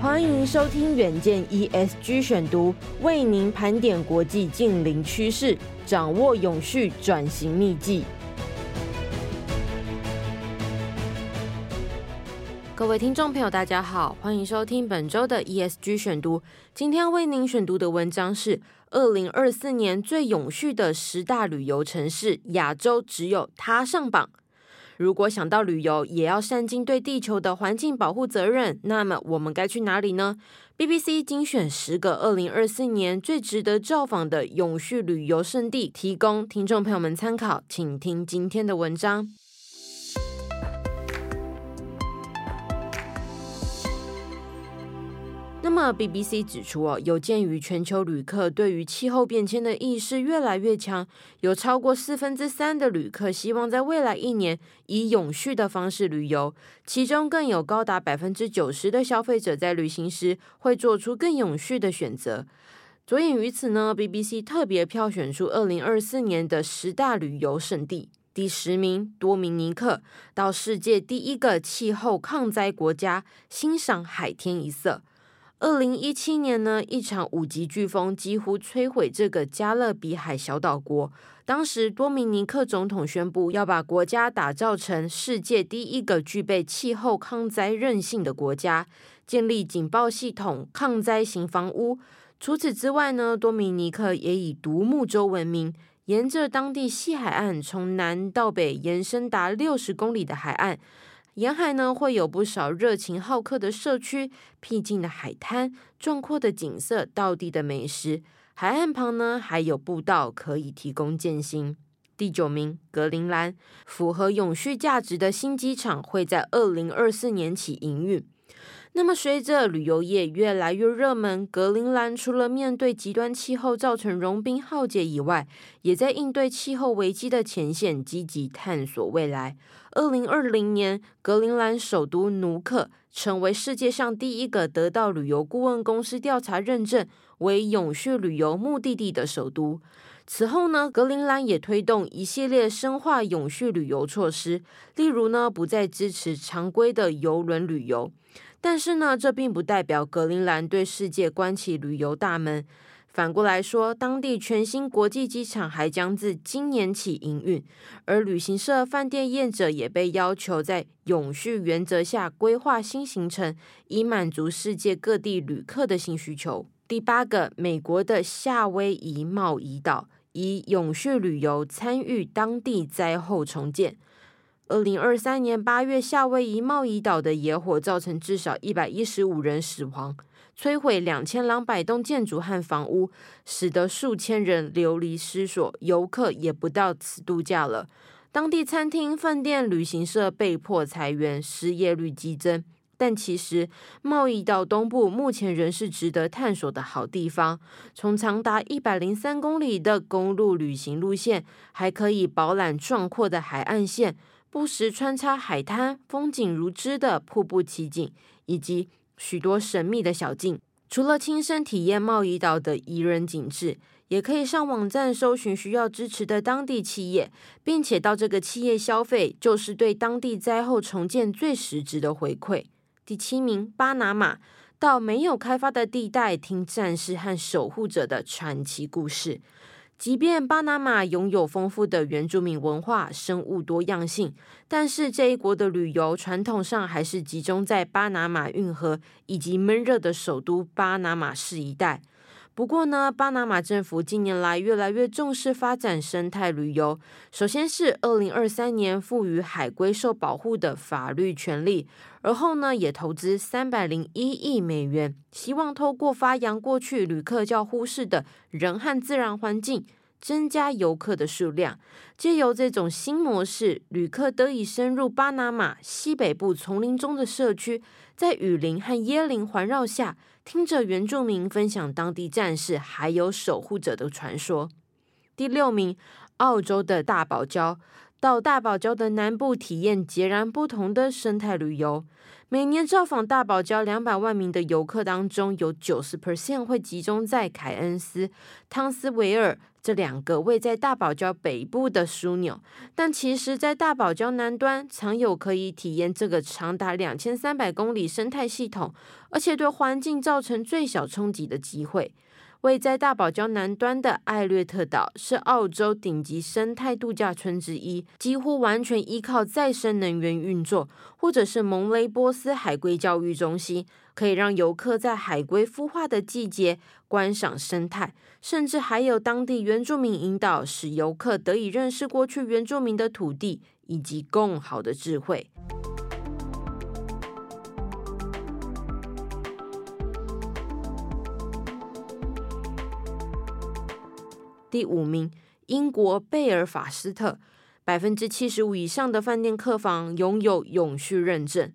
欢迎收听远见 ESG 选读，为您盘点国际近邻趋势，掌握永续转型秘技。各位听众朋友，大家好，欢迎收听本周的 ESG 选读。今天为您选读的文章是《二零二四年最永续的十大旅游城市》，亚洲只有它上榜。如果想到旅游，也要善尽对地球的环境保护责任，那么我们该去哪里呢？BBC 精选十个二零二四年最值得造访的永续旅游胜地，提供听众朋友们参考。请听今天的文章。那么，BBC 指出哦，有鉴于全球旅客对于气候变迁的意识越来越强，有超过四分之三的旅客希望在未来一年以永续的方式旅游，其中更有高达百分之九十的消费者在旅行时会做出更永续的选择。着眼于此呢，BBC 特别票选出二零二四年的十大旅游胜地，第十名多明尼克，到世界第一个气候抗灾国家，欣赏海天一色。二零一七年呢，一场五级飓风几乎摧毁这个加勒比海小岛国。当时，多明尼克总统宣布要把国家打造成世界第一个具备气候抗灾韧性的国家，建立警报系统、抗灾型房屋。除此之外呢，多明尼克也以独木舟闻名，沿着当地西海岸从南到北延伸达六十公里的海岸。沿海呢，会有不少热情好客的社区、僻静的海滩、壮阔的景色、道地的美食。海岸旁呢，还有步道可以提供健行。第九名，格陵兰，符合永续价值的新机场会在二零二四年起营运。那么，随着旅游业越来越热门，格陵兰除了面对极端气候造成融冰浩劫以外，也在应对气候危机的前线积极探索未来。二零二零年，格陵兰首都努克成为世界上第一个得到旅游顾问公司调查认证为永续旅游目的地的首都。此后呢，格陵兰也推动一系列深化永续旅游措施，例如呢，不再支持常规的邮轮旅游。但是呢，这并不代表格陵兰对世界关起旅游大门。反过来说，当地全新国际机场还将自今年起营运，而旅行社、饭店业者也被要求在永续原则下规划新行程，以满足世界各地旅客的新需求。第八个，美国的夏威夷茂宜岛以永续旅游参与当地灾后重建。二零二三年八月，夏威夷茂宜岛的野火造成至少一百一十五人死亡，摧毁两千两百栋建筑和房屋，使得数千人流离失所，游客也不到此度假了。当地餐厅、饭店、旅行社被迫裁员，失业率激增。但其实，茂宜岛东部目前仍是值得探索的好地方。从长达一百零三公里的公路旅行路线，还可以饱览壮阔的海岸线。不时穿插海滩，风景如织的瀑布奇景，以及许多神秘的小径。除了亲身体验茂宜岛的宜人景致，也可以上网站搜寻需要支持的当地企业，并且到这个企业消费，就是对当地灾后重建最实质的回馈。第七名，巴拿马，到没有开发的地带，听战士和守护者的传奇故事。即便巴拿马拥有丰富的原住民文化、生物多样性，但是这一国的旅游传统上还是集中在巴拿马运河以及闷热的首都巴拿马市一带。不过呢，巴拿马政府近年来越来越重视发展生态旅游。首先是二零二三年赋予海龟受保护的法律权利，而后呢，也投资三百零一亿美元，希望透过发扬过去旅客较忽视的人和自然环境、增加游客的数量。借由这种新模式，旅客得以深入巴拿马西北部丛林中的社区，在雨林和椰林环绕下，听着原住民分享当地战士还有守护者的传说。第六名，澳洲的大堡礁。到大堡礁的南部体验截然不同的生态旅游。每年造访大堡礁两百万名的游客当中，有九十 percent 会集中在凯恩斯、汤斯维尔这两个位在大堡礁北部的枢纽。但其实，在大堡礁南端，常有可以体验这个长达两千三百公里生态系统，而且对环境造成最小冲击的机会。位在大堡礁南端的艾略特岛是澳洲顶级生态度假村之一，几乎完全依靠再生能源运作，或者是蒙雷波斯海龟教育中心，可以让游客在海龟孵化的季节观赏生态，甚至还有当地原住民引导，使游客得以认识过去原住民的土地以及更好的智慧。第五名，英国贝尔法斯特，百分之七十五以上的饭店客房拥有永续认证。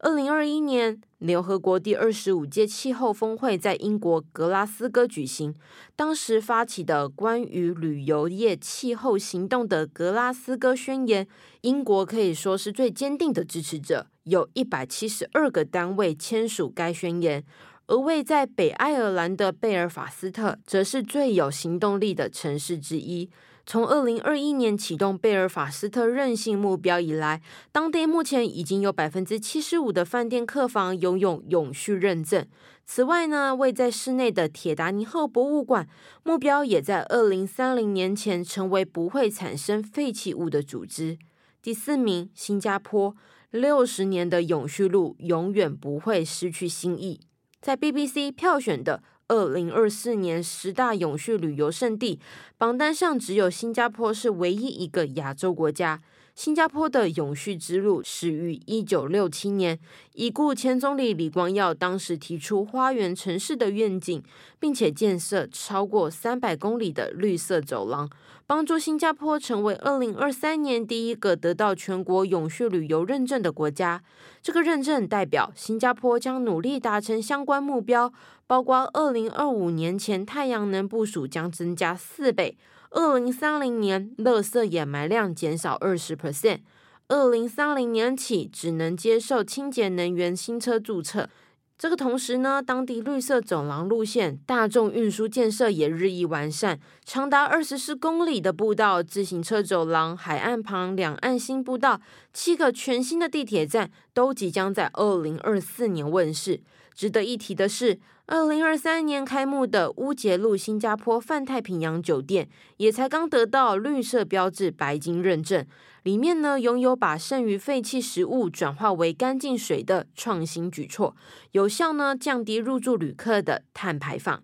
二零二一年，联合国第二十五届气候峰会在英国格拉斯哥举行，当时发起的关于旅游业气候行动的格拉斯哥宣言，英国可以说是最坚定的支持者，有一百七十二个单位签署该宣言。而位在北爱尔兰的贝尔法斯特，则是最有行动力的城市之一。从二零二一年启动贝尔法斯特韧性目标以来，当地目前已经有百分之七十五的饭店客房拥有永续认证。此外呢，位在市内的铁达尼号博物馆，目标也在二零三零年前成为不会产生废弃物的组织。第四名，新加坡，六十年的永续路永远不会失去新意。在 BBC 票选的二零二四年十大永续旅游胜地榜单上，只有新加坡是唯一一个亚洲国家。新加坡的永续之路始于一九六七年，已故前总理李光耀当时提出花园城市的愿景，并且建设超过三百公里的绿色走廊，帮助新加坡成为二零二三年第一个得到全国永续旅游认证的国家。这个认证代表新加坡将努力达成相关目标，包括二零二五年前太阳能部署将增加四倍。二零三零年，垃圾掩埋量减少二十 percent。二零三零年起，只能接受清洁能源新车注册。这个同时呢，当地绿色走廊路线、大众运输建设也日益完善，长达二十四公里的步道、自行车走廊、海岸旁两岸新步道、七个全新的地铁站，都即将在二零二四年问世。值得一提的是，二零二三年开幕的乌节路新加坡泛太平洋酒店，也才刚得到绿色标志白金认证。里面呢，拥有把剩余废弃食物转化为干净水的创新举措，有效呢降低入住旅客的碳排放。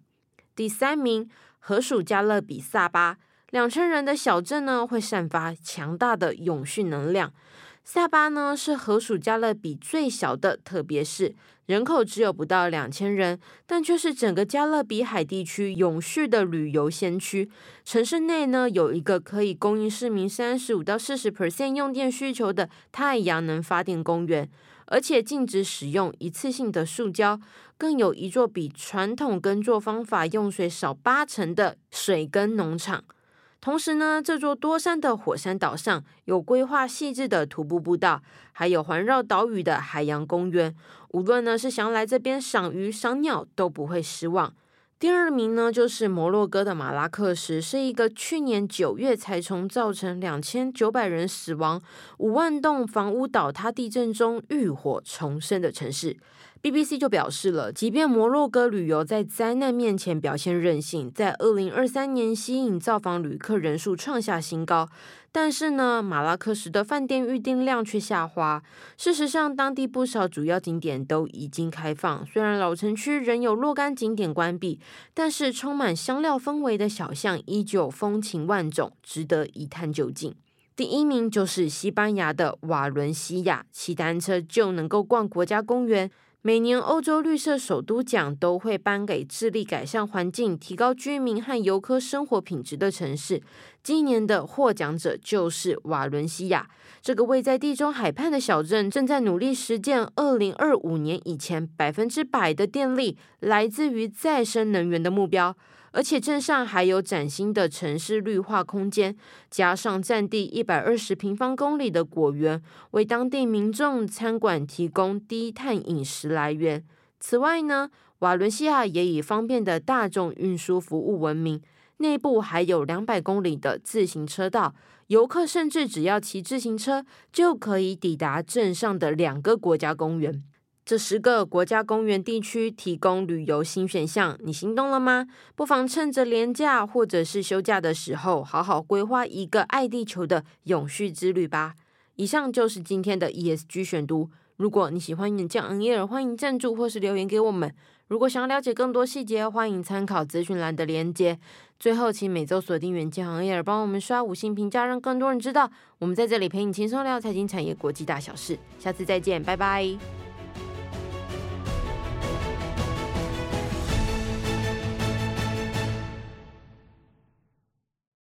第三名，荷属加勒比萨巴，两千人的小镇呢，会散发强大的永续能量。萨巴呢是荷属加勒比最小的特别市，人口只有不到两千人，但却是整个加勒比海地区永续的旅游先驱。城市内呢有一个可以供应市民三十五到四十 percent 用电需求的太阳能发电公园，而且禁止使用一次性的塑胶，更有一座比传统耕作方法用水少八成的水耕农场。同时呢，这座多山的火山岛上有规划细致的徒步步道，还有环绕岛屿的海洋公园。无论呢是想来这边赏鱼赏鸟，都不会失望。第二名呢，就是摩洛哥的马拉克什，是一个去年九月才从造成两千九百人死亡、五万栋房屋倒塌地震中浴火重生的城市。BBC 就表示了，即便摩洛哥旅游在灾难面前表现韧性，在二零二三年吸引造访旅客人数创下新高，但是呢，马拉喀什的饭店预订量却下滑。事实上，当地不少主要景点都已经开放，虽然老城区仍有若干景点关闭，但是充满香料氛围的小巷依旧风情万种，值得一探究竟。第一名就是西班牙的瓦伦西亚，骑单车就能够逛国家公园。每年欧洲绿色首都奖都会颁给致力改善环境、提高居民和游客生活品质的城市。今年的获奖者就是瓦伦西亚。这个位在地中海畔的小镇，正在努力实践二零二五年以前百分之百的电力来自于再生能源的目标。而且镇上还有崭新的城市绿化空间，加上占地一百二十平方公里的果园，为当地民众餐馆提供低碳饮食来源。此外呢，瓦伦西亚也以方便的大众运输服务闻名，内部还有两百公里的自行车道，游客甚至只要骑自行车就可以抵达镇上的两个国家公园。这十个国家公园地区提供旅游新选项，你心动了吗？不妨趁着连假或者是休假的时候，好好规划一个爱地球的永续之旅吧。以上就是今天的 ESG 选读。如果你喜欢远见 On Air，欢迎赞助或是留言给我们。如果想要了解更多细节，欢迎参考资讯栏的连接。最后，请每周锁定远见 On Air，帮我们刷五星评价，让更多人知道我们在这里陪你轻松聊财经产业国际大小事。下次再见，拜拜。